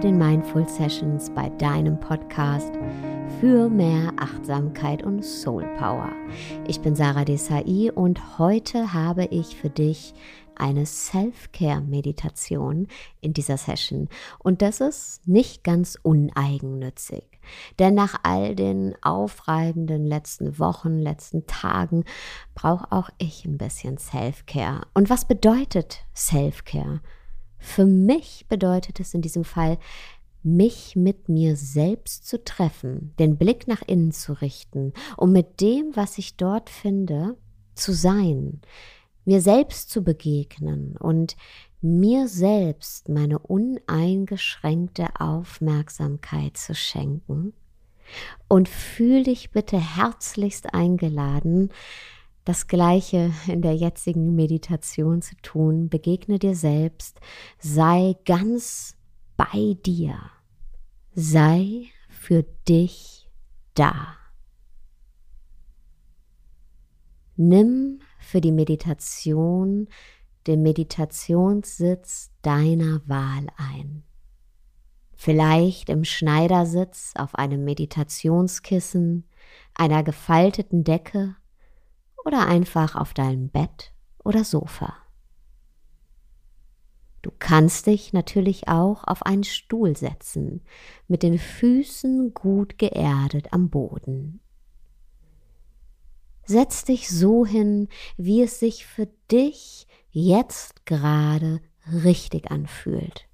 den Mindful Sessions, bei deinem Podcast für mehr Achtsamkeit und Soul Power. Ich bin Sarah Desai und heute habe ich für dich eine Self-Care-Meditation in dieser Session. Und das ist nicht ganz uneigennützig. Denn nach all den aufreibenden letzten Wochen, letzten Tagen brauche auch ich ein bisschen Self-Care. Und was bedeutet Self-Care? Für mich bedeutet es in diesem Fall, mich mit mir selbst zu treffen, den Blick nach innen zu richten, um mit dem, was ich dort finde, zu sein, mir selbst zu begegnen und mir selbst meine uneingeschränkte Aufmerksamkeit zu schenken. Und fühl dich bitte herzlichst eingeladen, das Gleiche in der jetzigen Meditation zu tun. Begegne dir selbst, sei ganz bei dir, sei für dich da. Nimm für die Meditation den Meditationssitz deiner Wahl ein. Vielleicht im Schneidersitz auf einem Meditationskissen, einer gefalteten Decke oder einfach auf deinem Bett oder Sofa. Du kannst dich natürlich auch auf einen Stuhl setzen, mit den Füßen gut geerdet am Boden. Setz dich so hin, wie es sich für dich jetzt gerade richtig anfühlt.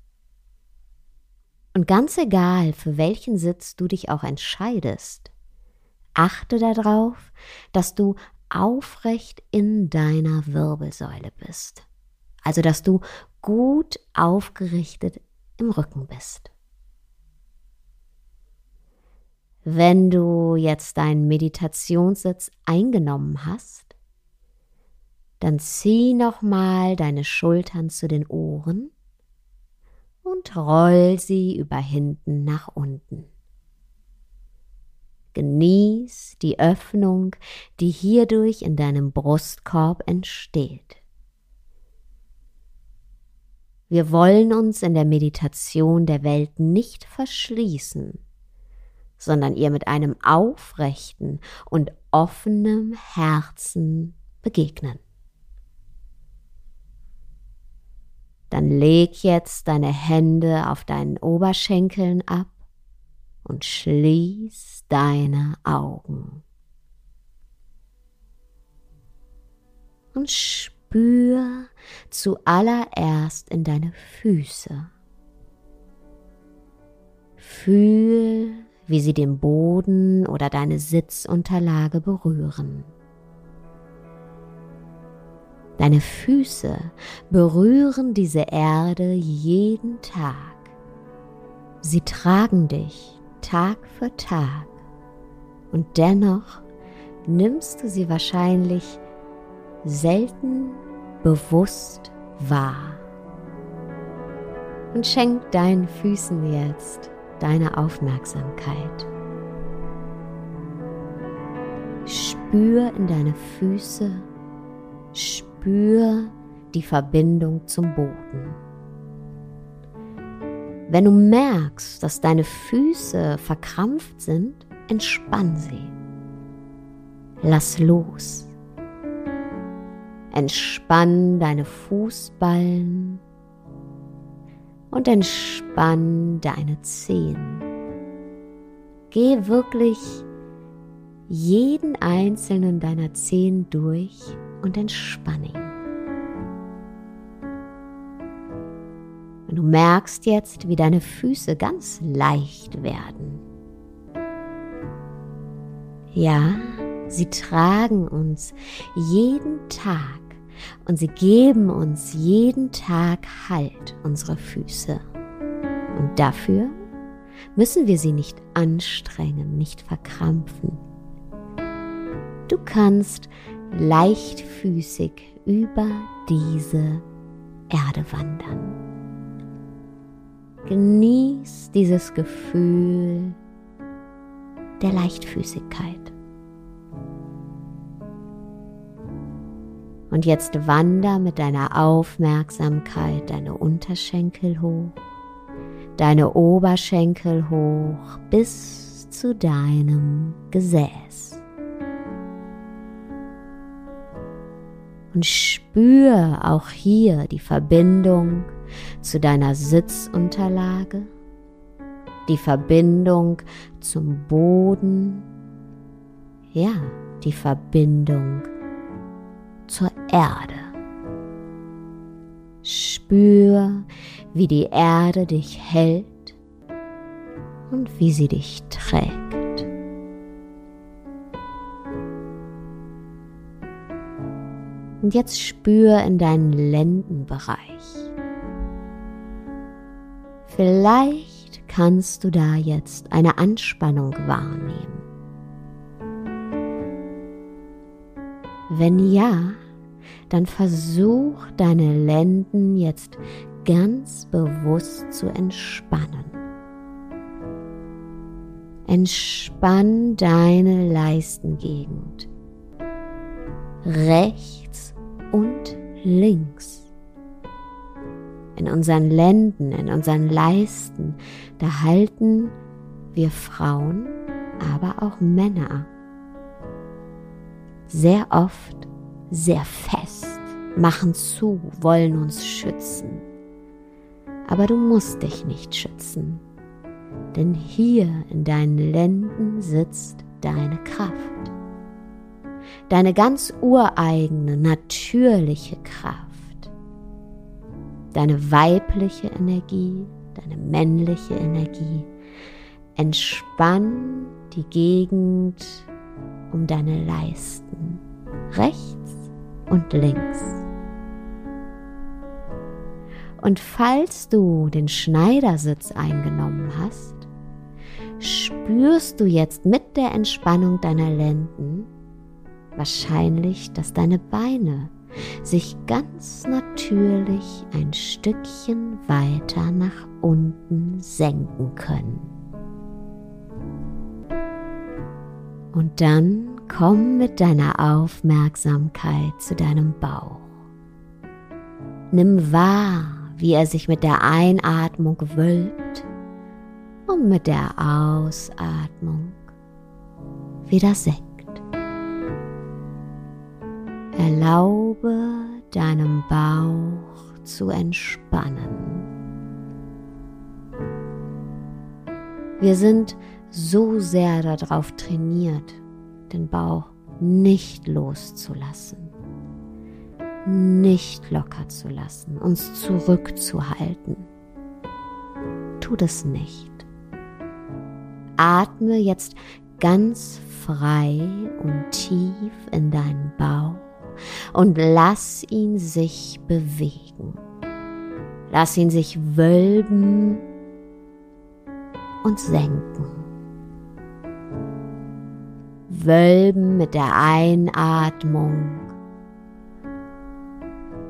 Und ganz egal, für welchen Sitz du dich auch entscheidest, achte darauf, dass du aufrecht in deiner Wirbelsäule bist. Also, dass du gut aufgerichtet im Rücken bist. Wenn du jetzt deinen Meditationssitz eingenommen hast, dann zieh nochmal deine Schultern zu den Ohren und roll sie über hinten nach unten. Genieß die Öffnung, die hierdurch in deinem Brustkorb entsteht. Wir wollen uns in der Meditation der Welt nicht verschließen, sondern ihr mit einem aufrechten und offenem Herzen begegnen. Dann leg jetzt deine Hände auf deinen Oberschenkeln ab und schließ deine Augen. Und spür zuallererst in deine Füße. Fühl wie sie den Boden oder deine Sitzunterlage berühren. Deine Füße berühren diese Erde jeden Tag. Sie tragen dich Tag für Tag und dennoch nimmst du sie wahrscheinlich selten bewusst wahr. Und schenk deinen Füßen jetzt deine Aufmerksamkeit. Spür in deine Füße, spür die Verbindung zum Boden. Wenn du merkst, dass deine Füße verkrampft sind, entspann sie. Lass los. Entspann deine Fußballen, und entspann deine Zehen. Geh wirklich jeden einzelnen deiner Zehen durch und entspann ihn. Und du merkst jetzt, wie deine Füße ganz leicht werden. Ja, sie tragen uns jeden Tag und sie geben uns jeden Tag Halt, unsere Füße. Und dafür müssen wir sie nicht anstrengen, nicht verkrampfen. Du kannst leichtfüßig über diese Erde wandern. Genieß dieses Gefühl der Leichtfüßigkeit. Und jetzt wander mit deiner Aufmerksamkeit deine Unterschenkel hoch, deine Oberschenkel hoch bis zu deinem Gesäß. Und spür auch hier die Verbindung zu deiner Sitzunterlage, die Verbindung zum Boden, ja, die Verbindung zur Erde. Spür, wie die Erde dich hält und wie sie dich trägt. Und jetzt spür in deinen Lendenbereich. Vielleicht kannst du da jetzt eine Anspannung wahrnehmen. Wenn ja, dann versuch deine Lenden jetzt ganz bewusst zu entspannen. Entspann deine Leistengegend. Rechts und links. In unseren Lenden, in unseren Leisten, da halten wir Frauen, aber auch Männer sehr oft sehr fest, machen zu, wollen uns schützen. Aber du musst dich nicht schützen, denn hier in deinen Lenden sitzt deine Kraft. Deine ganz ureigene, natürliche Kraft. Deine weibliche Energie, deine männliche Energie. Entspann die Gegend um deine Leisten, rechts und links. Und falls du den Schneidersitz eingenommen hast, spürst du jetzt mit der Entspannung deiner Lenden wahrscheinlich, dass deine Beine sich ganz natürlich ein Stückchen weiter nach unten senken können. Und dann komm mit deiner Aufmerksamkeit zu deinem Bauch. Nimm wahr, wie er sich mit der Einatmung wölbt und mit der Ausatmung wieder senkt. Erlaube deinem Bauch zu entspannen. Wir sind so sehr darauf trainiert, den Bauch nicht loszulassen, nicht locker zu lassen, uns zurückzuhalten. Tu das nicht. Atme jetzt ganz frei und tief in deinen Bauch und lass ihn sich bewegen. Lass ihn sich wölben und senken. Wölben mit der Einatmung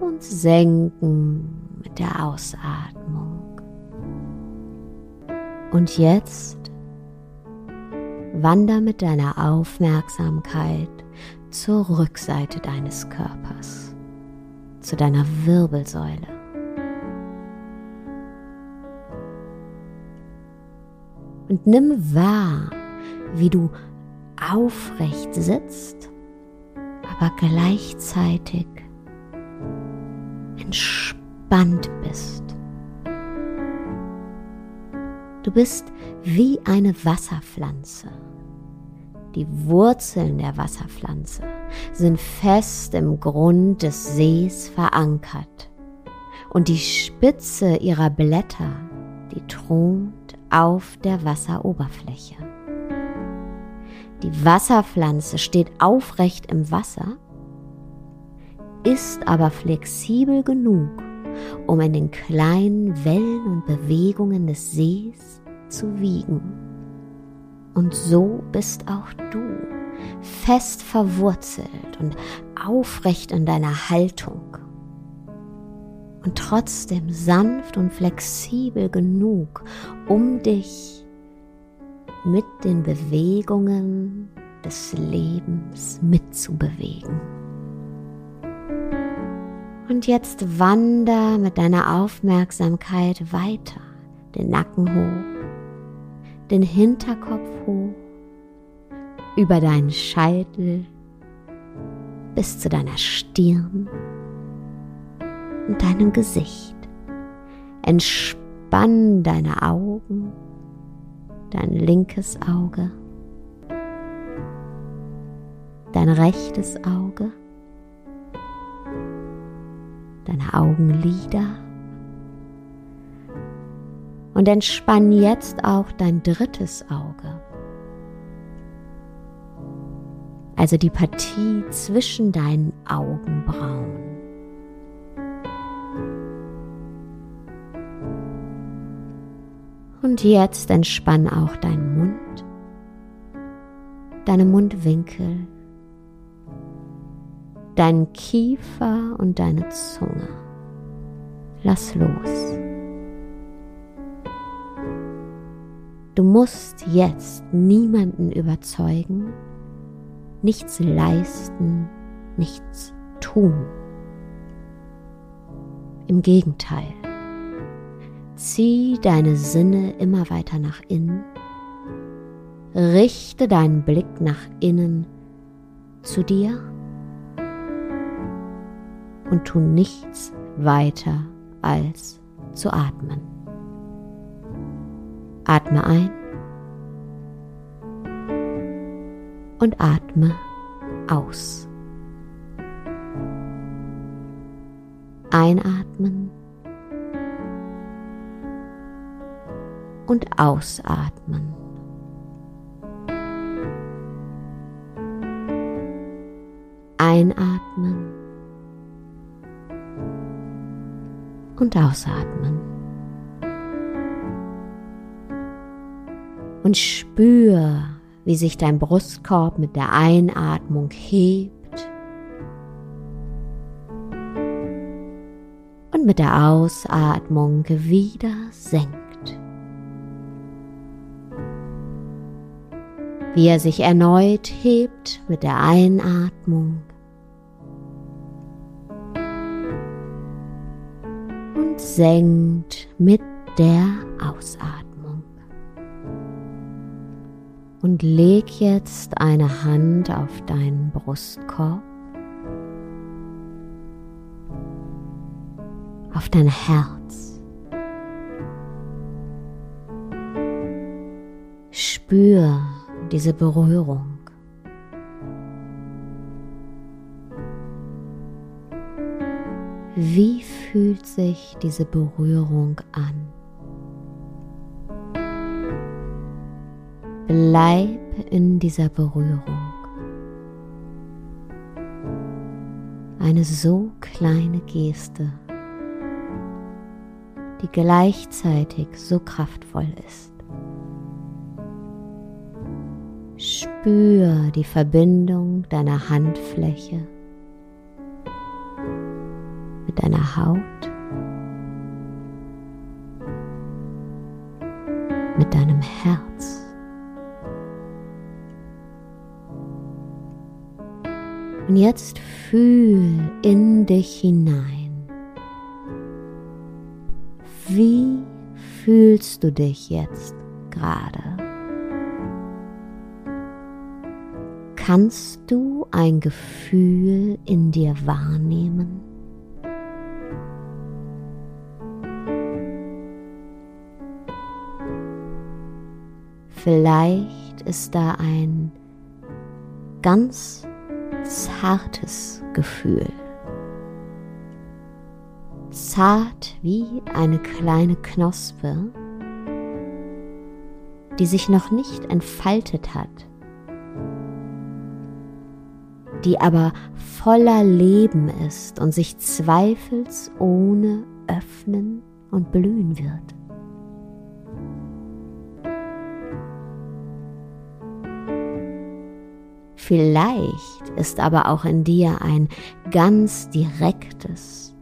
und senken mit der Ausatmung. Und jetzt wander mit deiner Aufmerksamkeit zur Rückseite deines Körpers, zu deiner Wirbelsäule. Und nimm wahr, wie du aufrecht sitzt, aber gleichzeitig entspannt bist. Du bist wie eine Wasserpflanze. Die Wurzeln der Wasserpflanze sind fest im Grund des Sees verankert und die Spitze ihrer Blätter, die thront auf der Wasseroberfläche. Die Wasserpflanze steht aufrecht im Wasser, ist aber flexibel genug, um in den kleinen Wellen und Bewegungen des Sees zu wiegen. Und so bist auch du fest verwurzelt und aufrecht in deiner Haltung und trotzdem sanft und flexibel genug, um dich mit den Bewegungen des Lebens mitzubewegen. Und jetzt wander mit deiner Aufmerksamkeit weiter, den Nacken hoch, den Hinterkopf hoch, über deinen Scheitel bis zu deiner Stirn und deinem Gesicht. Entspann deine Augen, dein linkes Auge, dein rechtes Auge, deine Augenlider und entspann jetzt auch dein drittes Auge. Also die Partie zwischen deinen Augenbrauen. Und jetzt entspann auch deinen Mund, deine Mundwinkel, deinen Kiefer und deine Zunge. Lass los. Du musst jetzt niemanden überzeugen, nichts leisten, nichts tun. Im Gegenteil, zieh deine Sinne immer weiter nach innen, richte deinen Blick nach innen zu dir und tu nichts weiter als zu atmen. Atme ein und atme aus. Einatmen und ausatmen. Einatmen und ausatmen. Und spür, wie sich dein Brustkorb mit der Einatmung hebt und mit der Ausatmung wieder senkt. Wie er sich erneut hebt mit der Einatmung und senkt mit der Ausatmung und leg jetzt eine Hand auf deinen Brustkorb, auf dein Herz. Spür diese Berührung. Wie fühlt sich diese Berührung an? Bleib in dieser Berührung. Eine so kleine Geste, die gleichzeitig so kraftvoll ist. Spür die Verbindung deiner Handfläche mit deiner Haut, mit deinem Herz. Und jetzt fühl in dich hinein. Wie fühlst du dich jetzt gerade? Kannst du ein Gefühl in dir wahrnehmen? Vielleicht ist da ein ganz zartes Gefühl. Zart wie eine kleine Knospe, die sich noch nicht entfaltet hat, die aber voller Leben ist und sich zweifelsohne öffnen und blühen wird. Vielleicht ist aber auch in dir ein ganz direktes,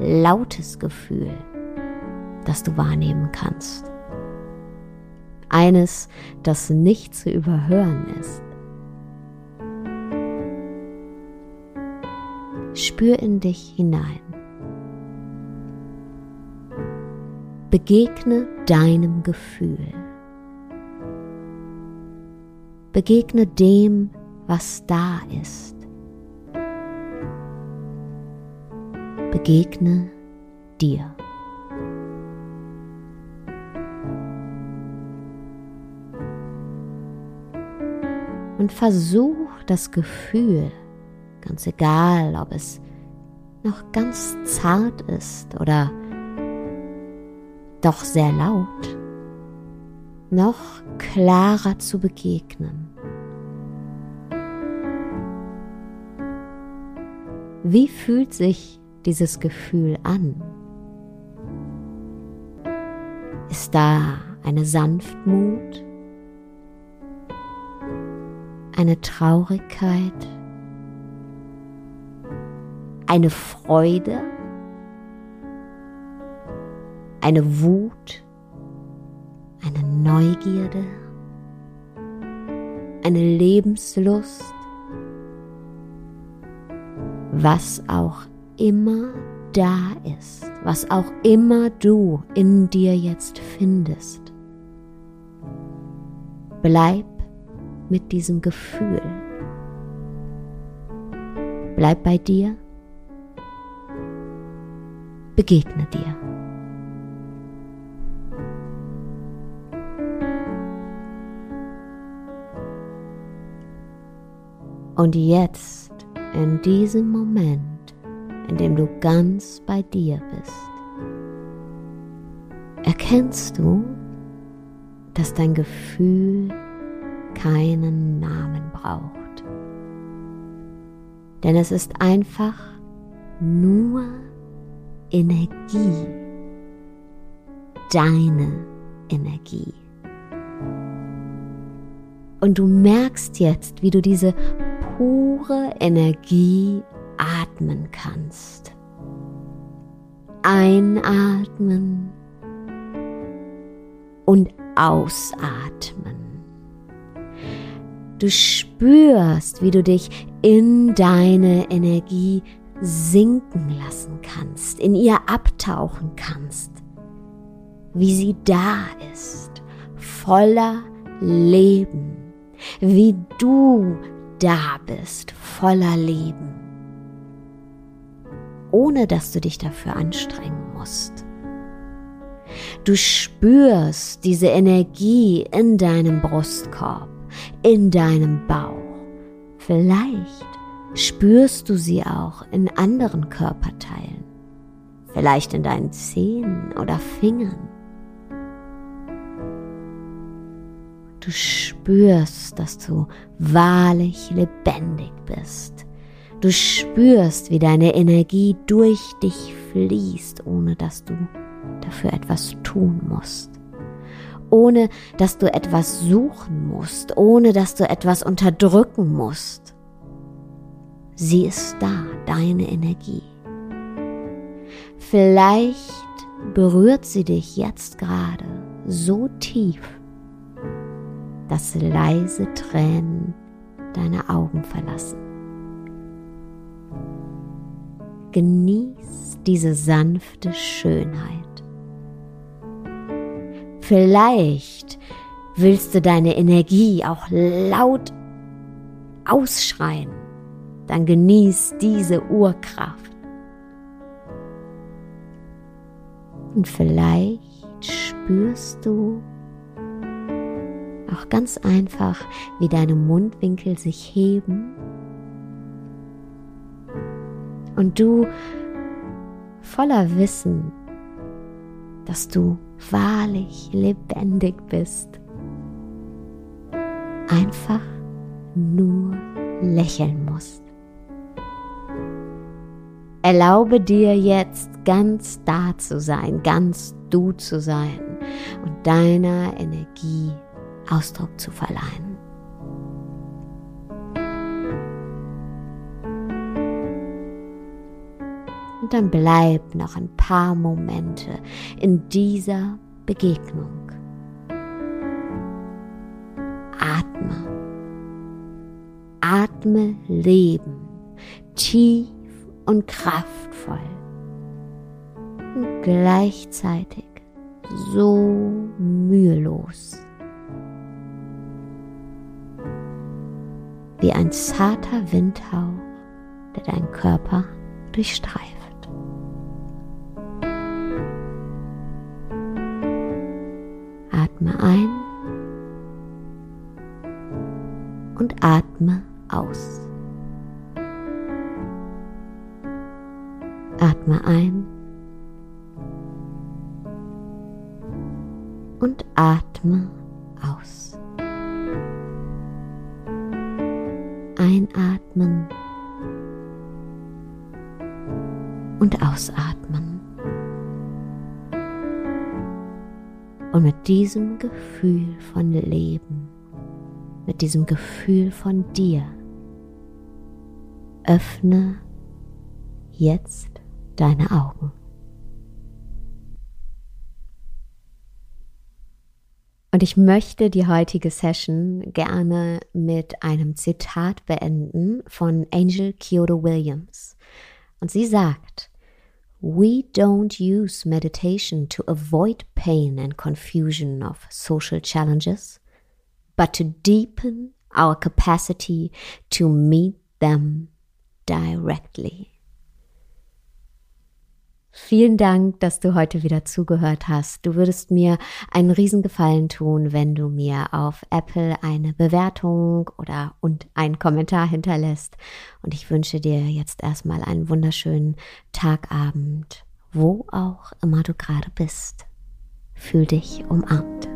lautes Gefühl, das du wahrnehmen kannst. Eines, das nicht zu überhören ist. Spür in dich hinein. Begegne deinem Gefühl. Begegne dem, was da ist. Begegne dir. Und versuch das Gefühl, ganz egal, ob es noch ganz zart ist oder doch sehr laut, noch klarer zu begegnen. Wie fühlt sich dieses Gefühl an? Ist da eine Sanftmut, eine Traurigkeit, eine Freude, eine Wut, eine Neugierde, eine Lebenslust, was auch immer da ist, was auch immer du in dir jetzt findest. Bleib mit diesem Gefühl. Bleib bei dir. Begegne dir. Und jetzt, in diesem Moment, in dem du ganz bei dir bist, erkennst du, dass dein Gefühl keinen Namen braucht. Denn es ist einfach nur Energie, deine Energie. Und du merkst jetzt, wie du diese pure Energie atmen kannst. Einatmen und ausatmen. Du spürst, wie du dich in deine Energie sinken lassen kannst, in ihr abtauchen kannst, wie sie da ist, voller Leben, wie du da bist, voller Leben, ohne dass du dich dafür anstrengen musst. Du spürst diese Energie in deinem Brustkorb, in deinem Bauch. Vielleicht spürst du sie auch in anderen Körperteilen, vielleicht in deinen Zehen oder Fingern. Du spürst, dass du wahrlich lebendig bist. Du spürst, wie deine Energie durch dich fließt, ohne dass du dafür etwas tun musst. Ohne dass du etwas suchen musst, ohne dass du etwas unterdrücken musst. Sie ist da, deine Energie. Vielleicht berührt sie dich jetzt gerade so tief, dass leise Tränen deine Augen verlassen. Genieß diese sanfte Schönheit. Vielleicht willst du deine Energie auch laut ausschreien. Dann genieß diese Urkraft. Und vielleicht spürst du auch ganz einfach, wie deine Mundwinkel sich heben und du voller Wissen, dass du wahrlich lebendig bist, einfach nur lächeln musst. Erlaube dir jetzt ganz da zu sein, ganz du zu sein und deiner Energie Ausdruck zu verleihen. Und dann bleib noch ein paar Momente in dieser Begegnung. Atme. Atme Leben, tief und kraftvoll. Und gleichzeitig so mühelos. Wie ein zarter Windhauch, der deinen Körper durchstreift. Atme ein und atme aus. Atme ein und atme aus. Ausatmen. Und mit diesem Gefühl von Leben, mit diesem Gefühl von dir, öffne jetzt deine Augen. Und ich möchte die heutige Session gerne mit einem Zitat beenden von Angel Kyoto Williams. Und sie sagt, We don't use meditation to avoid pain and confusion of social challenges, but to deepen our capacity to meet them directly. Vielen Dank, dass du heute wieder zugehört hast. Du würdest mir einen Riesengefallen tun, wenn du mir auf Apple eine Bewertung oder und einen Kommentar hinterlässt. Und ich wünsche dir jetzt erstmal einen wunderschönen Tagabend, wo auch immer du gerade bist. Fühl dich umarmt.